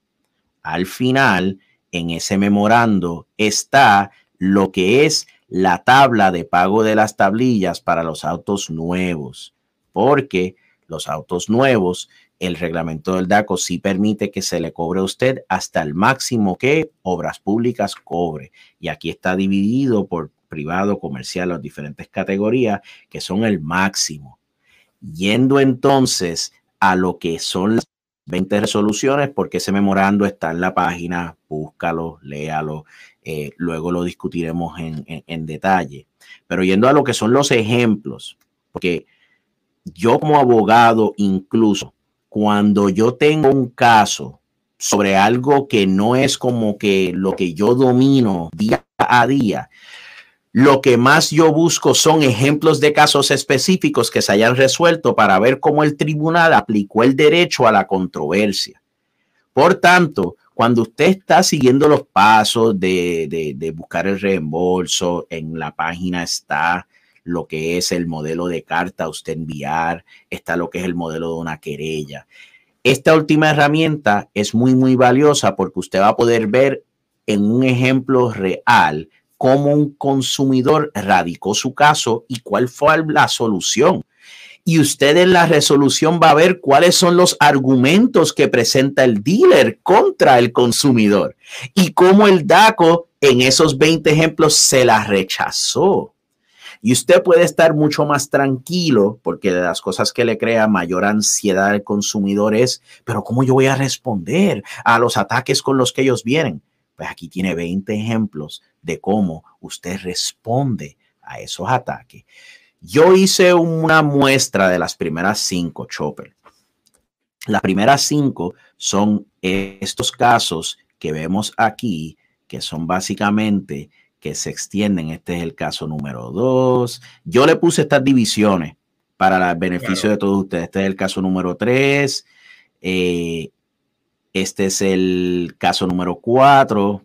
Al final, en ese memorando está lo que es la tabla de pago de las tablillas para los autos nuevos, porque los autos nuevos el reglamento del DACO sí permite que se le cobre a usted hasta el máximo que obras públicas cobre. Y aquí está dividido por privado, comercial, las diferentes categorías que son el máximo. Yendo entonces a lo que son las 20 resoluciones, porque ese memorando está en la página, búscalo, léalo, eh, luego lo discutiremos en, en detalle. Pero yendo a lo que son los ejemplos, porque yo como abogado incluso cuando yo tengo un caso sobre algo que no es como que lo que yo domino día a día, lo que más yo busco son ejemplos de casos específicos que se hayan resuelto para ver cómo el tribunal aplicó el derecho a la controversia. Por tanto, cuando usted está siguiendo los pasos de, de buscar el reembolso, en la página está lo que es el modelo de carta a usted enviar, está lo que es el modelo de una querella. Esta última herramienta es muy, muy valiosa porque usted va a poder ver en un ejemplo real cómo un consumidor radicó su caso y cuál fue la solución. Y usted en la resolución va a ver cuáles son los argumentos que presenta el dealer contra el consumidor y cómo el DACO en esos 20 ejemplos se la rechazó. Y usted puede estar mucho más tranquilo porque de las cosas que le crea mayor ansiedad al consumidor es, pero ¿cómo yo voy a responder a los ataques con los que ellos vienen? Pues aquí tiene 20 ejemplos de cómo usted responde a esos ataques. Yo hice una muestra de las primeras cinco, Chopper. Las primeras cinco son estos casos que vemos aquí, que son básicamente que se extienden. Este es el caso número dos. Yo le puse estas divisiones para el beneficio de todos ustedes. Este es el caso número tres. Eh, este es el caso número cuatro.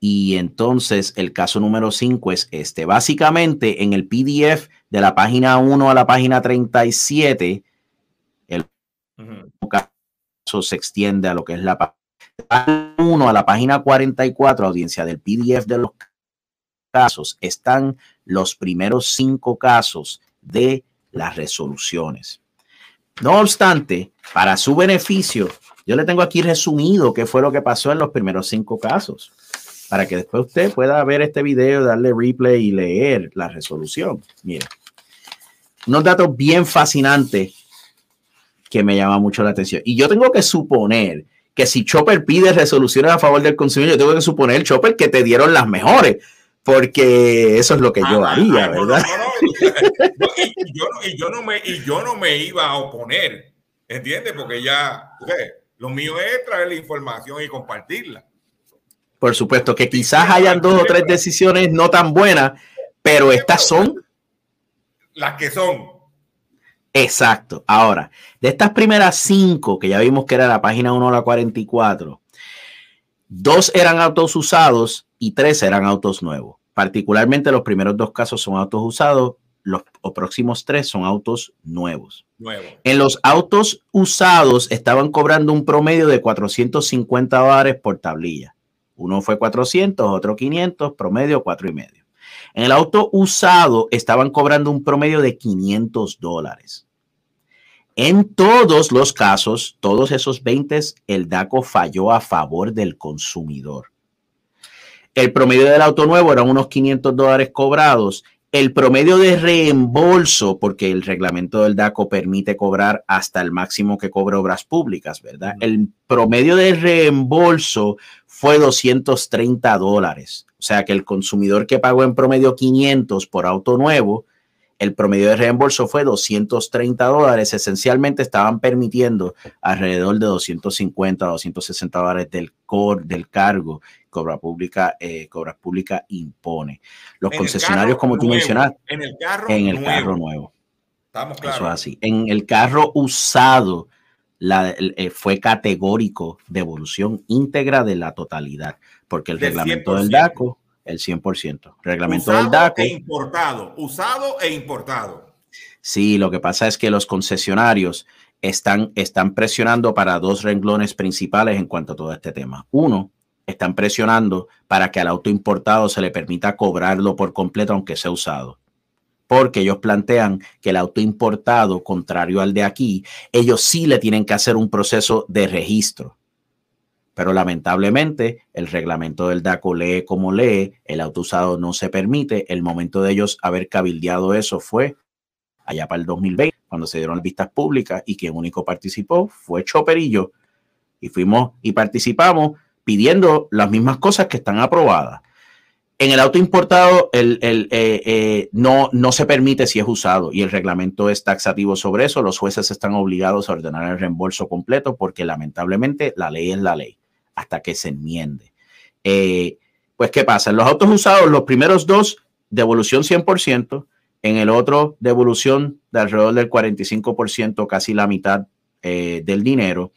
Y entonces el caso número cinco es este. Básicamente en el PDF de la página 1 a la página 37, el caso se extiende a lo que es la página 1 a la página 44, audiencia del PDF de los casos están los primeros cinco casos de las resoluciones. No obstante, para su beneficio, yo le tengo aquí resumido qué fue lo que pasó en los primeros cinco casos, para que después usted pueda ver este video, darle replay y leer la resolución. Mire, unos datos bien fascinantes que me llama mucho la atención. Y yo tengo que suponer que si Chopper pide resoluciones a favor del consumidor, yo tengo que suponer, Chopper, que te dieron las mejores, porque eso es lo que yo ah, haría, ¿verdad? y, yo, no me, y yo no me iba a oponer, ¿entiendes? Porque ya, lo mío es traer la información y compartirla. Por supuesto que quizás hayan dos o tres decisiones no tan buenas, pero estas son las que son. Exacto. Ahora, de estas primeras cinco, que ya vimos que era la página 1 a la 44, dos eran autos usados y tres eran autos nuevos. Particularmente los primeros dos casos son autos usados, los próximos tres son autos nuevos. En los autos usados estaban cobrando un promedio de 450 dólares por tablilla. Uno fue 400, otro 500, promedio cuatro y medio. En el auto usado estaban cobrando un promedio de 500 dólares. En todos los casos, todos esos 20, el DACO falló a favor del consumidor. El promedio del auto nuevo eran unos 500 dólares cobrados. El promedio de reembolso, porque el reglamento del DACO permite cobrar hasta el máximo que cobra obras públicas, ¿verdad? El promedio de reembolso fue 230 dólares. O sea que el consumidor que pagó en promedio 500 por auto nuevo, el promedio de reembolso fue 230 dólares. Esencialmente estaban permitiendo alrededor de 250, 260 dólares del, cor, del cargo que Obra Pública, eh, Pública impone. Los concesionarios, como tú mencionaste, en el carro en el nuevo. carro nuevo. Estamos claros. Eso es así. En el carro usado, la, eh, fue categórico devolución íntegra de la totalidad, porque el reglamento del DACO el 100%. Reglamento del DACO. E importado, usado e importado. Sí, lo que pasa es que los concesionarios están, están presionando para dos renglones principales en cuanto a todo este tema. Uno, están presionando para que al auto importado se le permita cobrarlo por completo, aunque sea usado. Porque ellos plantean que el auto importado, contrario al de aquí, ellos sí le tienen que hacer un proceso de registro pero lamentablemente el reglamento del DACO lee como lee, el auto usado no se permite. El momento de ellos haber cabildeado eso fue allá para el 2020, cuando se dieron las vistas públicas y quien único participó fue Choperillo. Y fuimos y participamos pidiendo las mismas cosas que están aprobadas. En el auto importado eh, eh, no, no se permite si es usado y el reglamento es taxativo sobre eso. Los jueces están obligados a ordenar el reembolso completo porque lamentablemente la ley es la ley hasta que se enmiende. Eh, pues, ¿qué pasa? En los autos usados, los primeros dos, devolución 100%, en el otro, devolución de alrededor del 45%, casi la mitad eh, del dinero.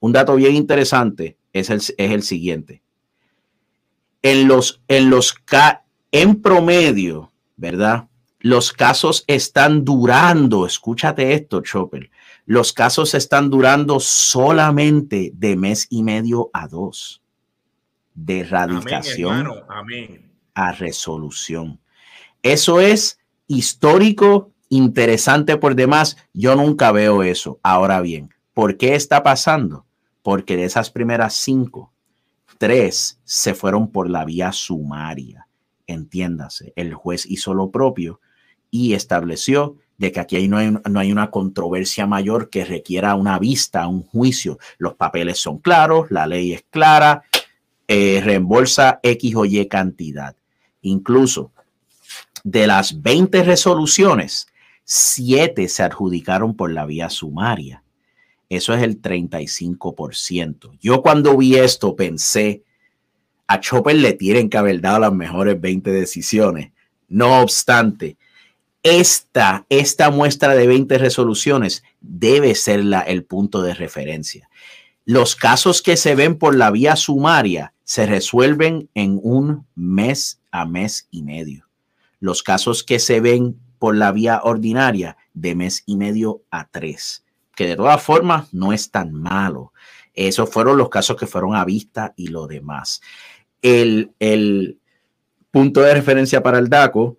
Un dato bien interesante es el, es el siguiente. En los, en los, en promedio, ¿verdad? Los casos están durando, escúchate esto, Chopper, los casos están durando solamente de mes y medio a dos, de radicación a resolución. Eso es histórico, interesante por demás. Yo nunca veo eso. Ahora bien, ¿por qué está pasando? Porque de esas primeras cinco, tres se fueron por la vía sumaria. Entiéndase, el juez hizo lo propio y estableció de que aquí no hay, no hay una controversia mayor que requiera una vista, un juicio. Los papeles son claros, la ley es clara, eh, reembolsa X o Y cantidad. Incluso de las 20 resoluciones, 7 se adjudicaron por la vía sumaria. Eso es el 35%. Yo cuando vi esto pensé, a Chopper le tienen que haber dado las mejores 20 decisiones. No obstante, esta, esta muestra de 20 resoluciones debe ser la, el punto de referencia. Los casos que se ven por la vía sumaria se resuelven en un mes a mes y medio. Los casos que se ven por la vía ordinaria de mes y medio a tres, que de todas formas no es tan malo. Esos fueron los casos que fueron a vista y lo demás. El, el, punto de referencia para el DACO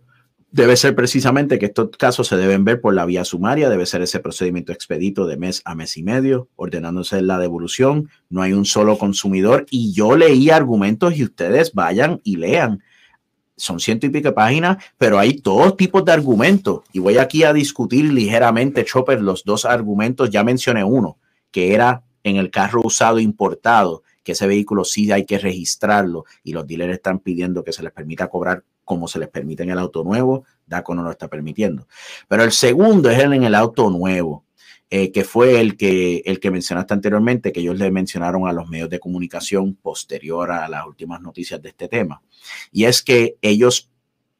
debe ser precisamente que estos casos se deben ver por la vía sumaria, debe ser ese procedimiento expedito de mes a mes y medio, ordenándose la devolución, no hay un solo consumidor y yo leí argumentos y ustedes vayan y lean. Son ciento y pico páginas, pero hay todos tipos de argumentos. Y voy aquí a discutir ligeramente, Chopper, los dos argumentos, ya mencioné uno, que era en el carro usado importado, que ese vehículo sí hay que registrarlo y los dealers están pidiendo que se les permita cobrar como se les permite en el auto nuevo, DACO no lo está permitiendo. Pero el segundo es el en el auto nuevo, eh, que fue el que, el que mencionaste anteriormente, que ellos le mencionaron a los medios de comunicación posterior a las últimas noticias de este tema. Y es que ellos,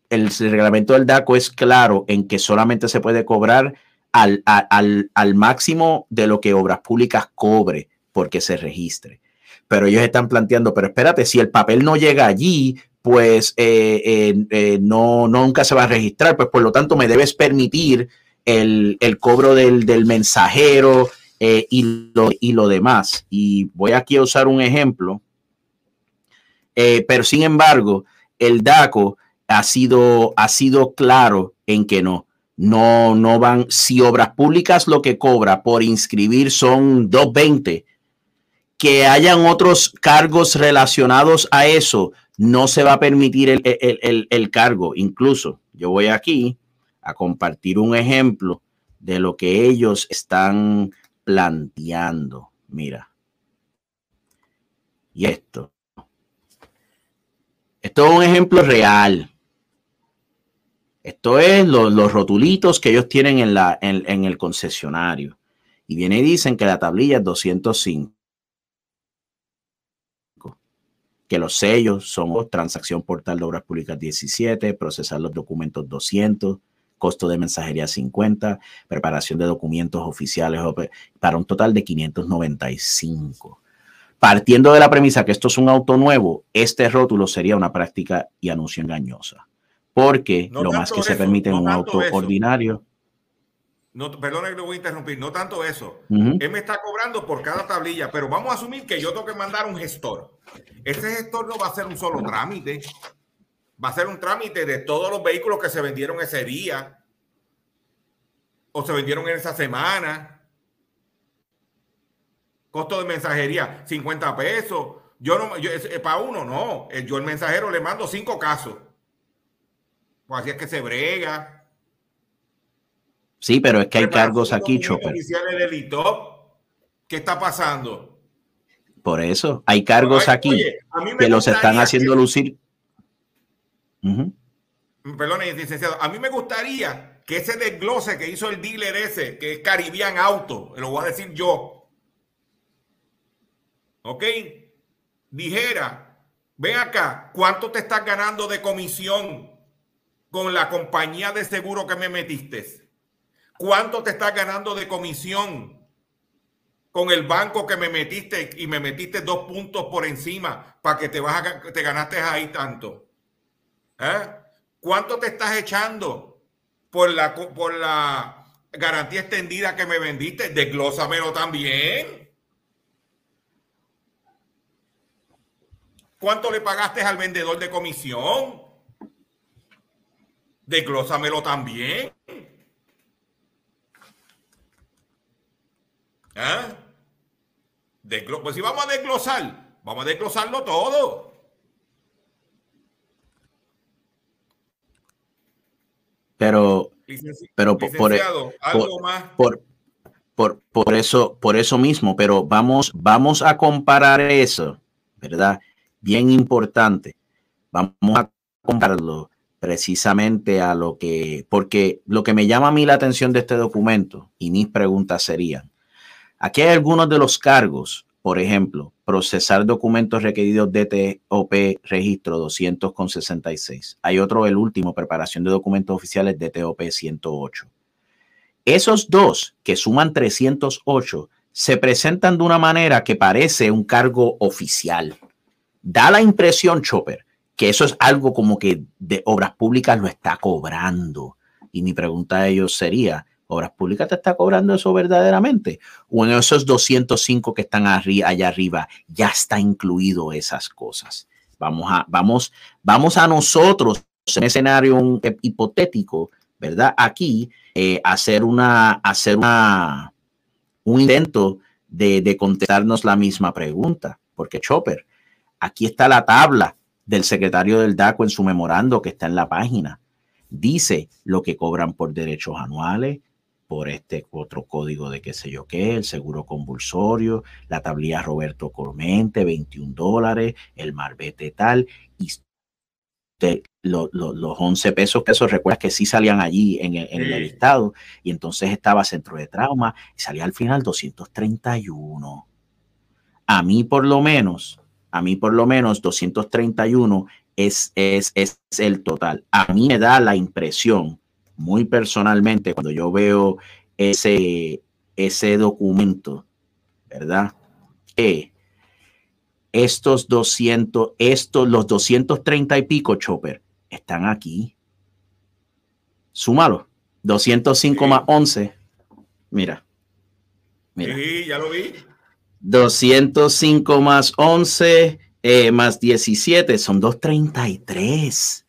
el, reglamento del DACO es claro en que solamente se puede cobrar al, al, al máximo de lo que Obras Públicas cobre porque se registre pero ellos están planteando, pero espérate, si el papel no llega allí, pues eh, eh, eh, no, nunca se va a registrar, pues por lo tanto me debes permitir el, cobro del, mensajero y, lo, y lo demás. Y voy aquí a usar un ejemplo, pero sin embargo, el DACO ha sido, ha sido claro en que no. No, no van, si obras públicas lo que cobra por inscribir son 220, que hayan otros cargos relacionados a eso, no se va a permitir el, cargo. Incluso yo voy aquí a compartir un ejemplo de lo que ellos están planteando. Mira. Y esto. Esto es un ejemplo real. Esto es los rotulitos que ellos tienen en, la, en, en el concesionario. Y viene y dicen que la tablilla es 205. Que los sellos son transacción portal de obras públicas 17, procesar los documentos 200, costo de mensajería 50, preparación de documentos oficiales para un total de 595. Partiendo de la premisa que esto es un auto nuevo, este rótulo sería una práctica y anuncio engañosa, porque lo más que se permite en un auto ordinario no, perdona que lo voy a interrumpir, no tanto eso. Él me está cobrando por cada tablilla, pero vamos a asumir que yo tengo que mandar un gestor. Ese gestor no va a ser un solo trámite, va a ser un trámite de todos los vehículos que se vendieron ese día o se vendieron en esa semana. Costo de mensajería, 50 pesos. Yo no, yo, para uno no. Yo el mensajero le mando cinco casos. Pues así es que se brega. Sí, pero es que hay cargos aquí, Chopper. ¿Qué está pasando? Por eso, hay cargos aquí que los están haciendo lucir. Perdón, licenciado. A mí me gustaría que ese desglose que hizo el dealer ese, que es Caribbean Auto, lo voy a decir yo. ¿Ok? Dijera, ve acá, ¿cuánto te estás ganando de comisión con la compañía de seguro que me metiste? ¿Cuánto te estás ganando de comisión con el banco que me metiste y me metiste dos puntos por encima para que te, vas te ganaste ahí tanto? ¿Eh? ¿Cuánto te estás echando por la, por la garantía extendida que me vendiste? Desglósamelo también. ¿Cuánto le pagaste al vendedor de comisión? Desglósamelo también. ¿Ah? pues si vamos a desglosar, vamos a desglosarlo todo. Pero, pero por, por, por, eso, por eso mismo, pero vamos, vamos a comparar eso, ¿verdad? Bien importante. Vamos a compararlo precisamente a lo que, porque lo que me llama a mí la atención de este documento y mis preguntas serían, Aquí hay algunos de los cargos, por ejemplo, procesar documentos requeridos de TOP registro 200,66. Hay otro, el último, preparación de documentos oficiales de TOP 108. Esos dos, que suman 308, se presentan de una manera que parece un cargo oficial. Da la impresión, Chopper, que eso es algo como que de obras públicas lo está cobrando. Y mi pregunta a ellos sería, Obras Públicas te está cobrando eso verdaderamente. O en esos 205 que están allá arriba ya está incluido esas cosas. Vamos a, vamos, vamos a nosotros, en un escenario hipotético, ¿verdad? Aquí, eh, hacer una, hacer una, un intento de, de contestarnos la misma pregunta, porque Chopper, aquí está la tabla del secretario del DACO en su memorando que está en la página. Dice lo que cobran por derechos anuales, por este otro código de qué sé yo qué, el seguro convulsorio, la tablilla Roberto Cormente, 21 dólares, el marbete tal, y los 11 pesos que eso recuerdas que sí salían allí en el, en el listado, y entonces estaba centro de trauma y salía al final 231. A mí por lo menos, a mí por lo menos 231 es, es, es el total. A mí me da la impresión muy personalmente, cuando yo veo ese, ese documento, ¿verdad? Que estos 200, estos, los 230 y pico, Chopper, están aquí. Súmalo. 205 más 11. Mira. Mira. Sí, ya lo vi. 205 más 11 eh, más 17 son 233.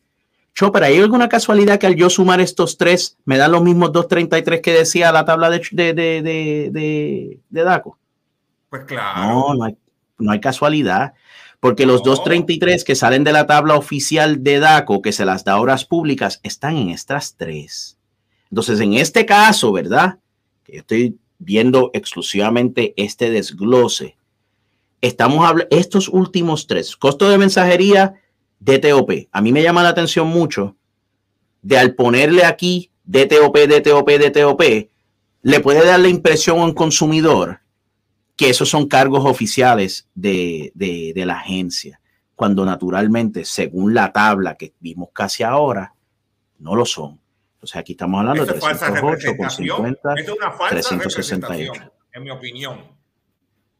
Chopper, ¿hay alguna casualidad que al yo sumar estos tres me dan los mismos 233 que decía la tabla de, de, de, de, DACO? Pues claro. No, no hay, no hay casualidad. Porque los 233 que salen de la tabla oficial de DACO, que se las da horas públicas, están en estas tres. Entonces, en este caso, ¿verdad? Que estoy viendo exclusivamente este desglose. Estamos hablando, estos últimos tres, costo de mensajería, DTOP. A mí me llama la atención mucho de al ponerle aquí DTOP, DTOP, DTOP, le puede dar la impresión a un consumidor que esos son cargos oficiales de, de, la agencia, cuando naturalmente, según la tabla que vimos casi ahora, no lo son. Entonces aquí estamos hablando de 308,50, es una falsa 368. En mi opinión.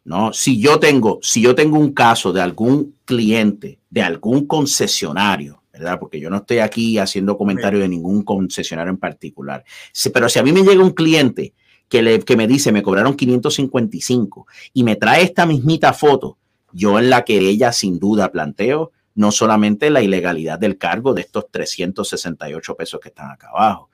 No, si yo tengo, si yo tengo un caso de algún cliente, de algún concesionario, ¿verdad? Porque yo no estoy aquí haciendo comentario de ningún concesionario en particular. pero si a mí me llega un cliente que, le, que me dice, me cobraron 555 y me trae esta mismita foto, yo en la que ella sin duda planteo no solamente la ilegalidad del cargo de estos 368 pesos que están acá abajo,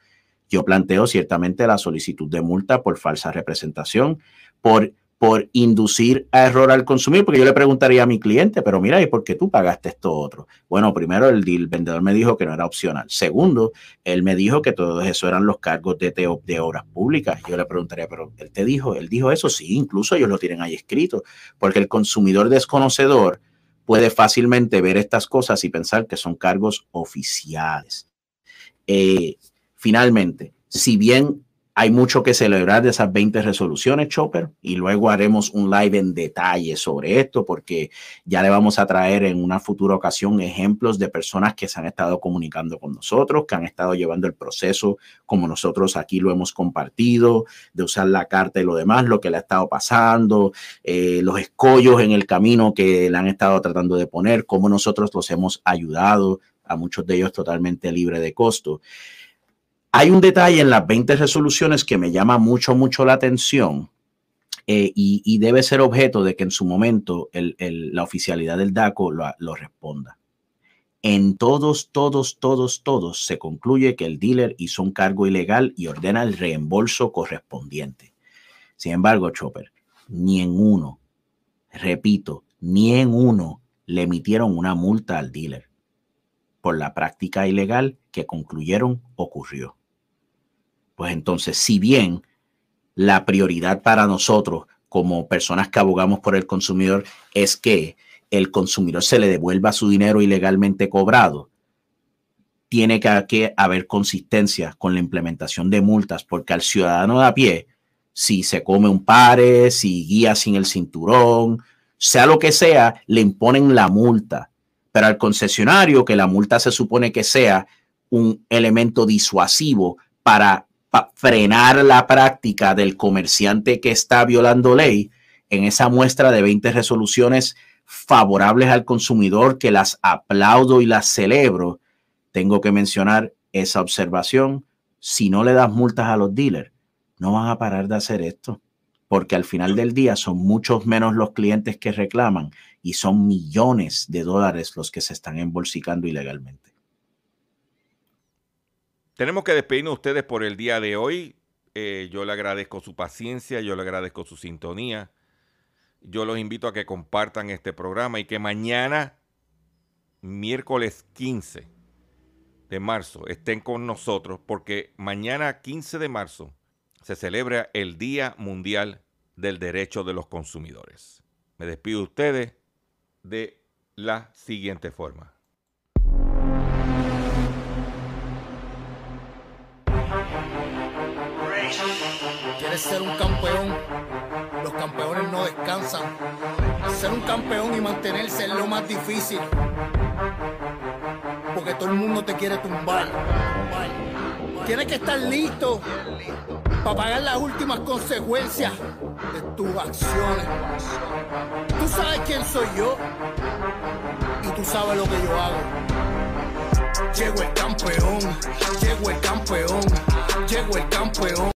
yo planteo ciertamente la solicitud de multa por falsa representación, por por inducir a error al consumidor, porque yo le preguntaría a mi cliente, pero mira, ¿y por qué tú pagaste esto otro? Bueno, primero el, vendedor me dijo que no era opcional. Segundo, él me dijo que todo eso eran los cargos de, de obras públicas. Yo le preguntaría, pero él te dijo, él dijo eso, sí, incluso ellos lo tienen ahí escrito, porque el consumidor desconocedor puede fácilmente ver estas cosas y pensar que son cargos oficiales. Eh, finalmente, si bien hay mucho que celebrar de esas 20 resoluciones, Chopper, y luego haremos un live en detalle sobre esto porque ya le vamos a traer en una futura ocasión ejemplos de personas que se han estado comunicando con nosotros, que han estado llevando el proceso como nosotros aquí lo hemos compartido, de usar la carta y lo demás, lo que le ha estado pasando, eh, los escollos en el camino que le han estado tratando de poner, cómo nosotros los hemos ayudado, a muchos de ellos totalmente libre de costo. Hay un detalle en las 20 resoluciones que me llama mucho, mucho la atención eh, y, debe ser objeto de que en su momento la oficialidad del DACO lo, responda. En todos, todos, todos, todos se concluye que el dealer hizo un cargo ilegal y ordena el reembolso correspondiente. Sin embargo, Chopper, ni en uno, repito, ni en uno le emitieron una multa al dealer por la práctica ilegal que concluyeron ocurrió. Pues entonces, si bien la prioridad para nosotros como personas que abogamos por el consumidor es que el consumidor se le devuelva su dinero ilegalmente cobrado, tiene que, haber consistencia con la implementación de multas, porque al ciudadano de a pie, si se come un pare, si guía sin el cinturón, sea lo que sea, le imponen la multa. Pero al concesionario, que la multa se supone que sea un elemento disuasivo para frenar la práctica del comerciante que está violando ley en esa muestra de 20 resoluciones favorables al consumidor que las aplaudo y las celebro, tengo que mencionar esa observación. Si no le das multas a los dealers, no van a parar de hacer esto. porque al final del día son muchos menos los clientes que reclaman y son millones de dólares los que se están embolsicando ilegalmente. Tenemos que despedirnos ustedes por el día de hoy. Eh, yo le agradezco su paciencia, yo le agradezco su sintonía. Yo los invito a que compartan este programa y que mañana, miércoles 15 de marzo, estén con nosotros porque mañana 15 de marzo se celebra el Día Mundial del Derecho de los Consumidores. Me despido de ustedes de la siguiente forma. ser un campeón. Los campeones no descansan. Ser un campeón y mantenerse es lo más difícil. Porque todo el mundo te quiere tumbar. Tienes que estar listo para pagar las últimas consecuencias de tus acciones. Tú sabes quién soy yo y tú sabes lo que yo hago. Llegó el campeón, llegó el campeón, llegó el campeón.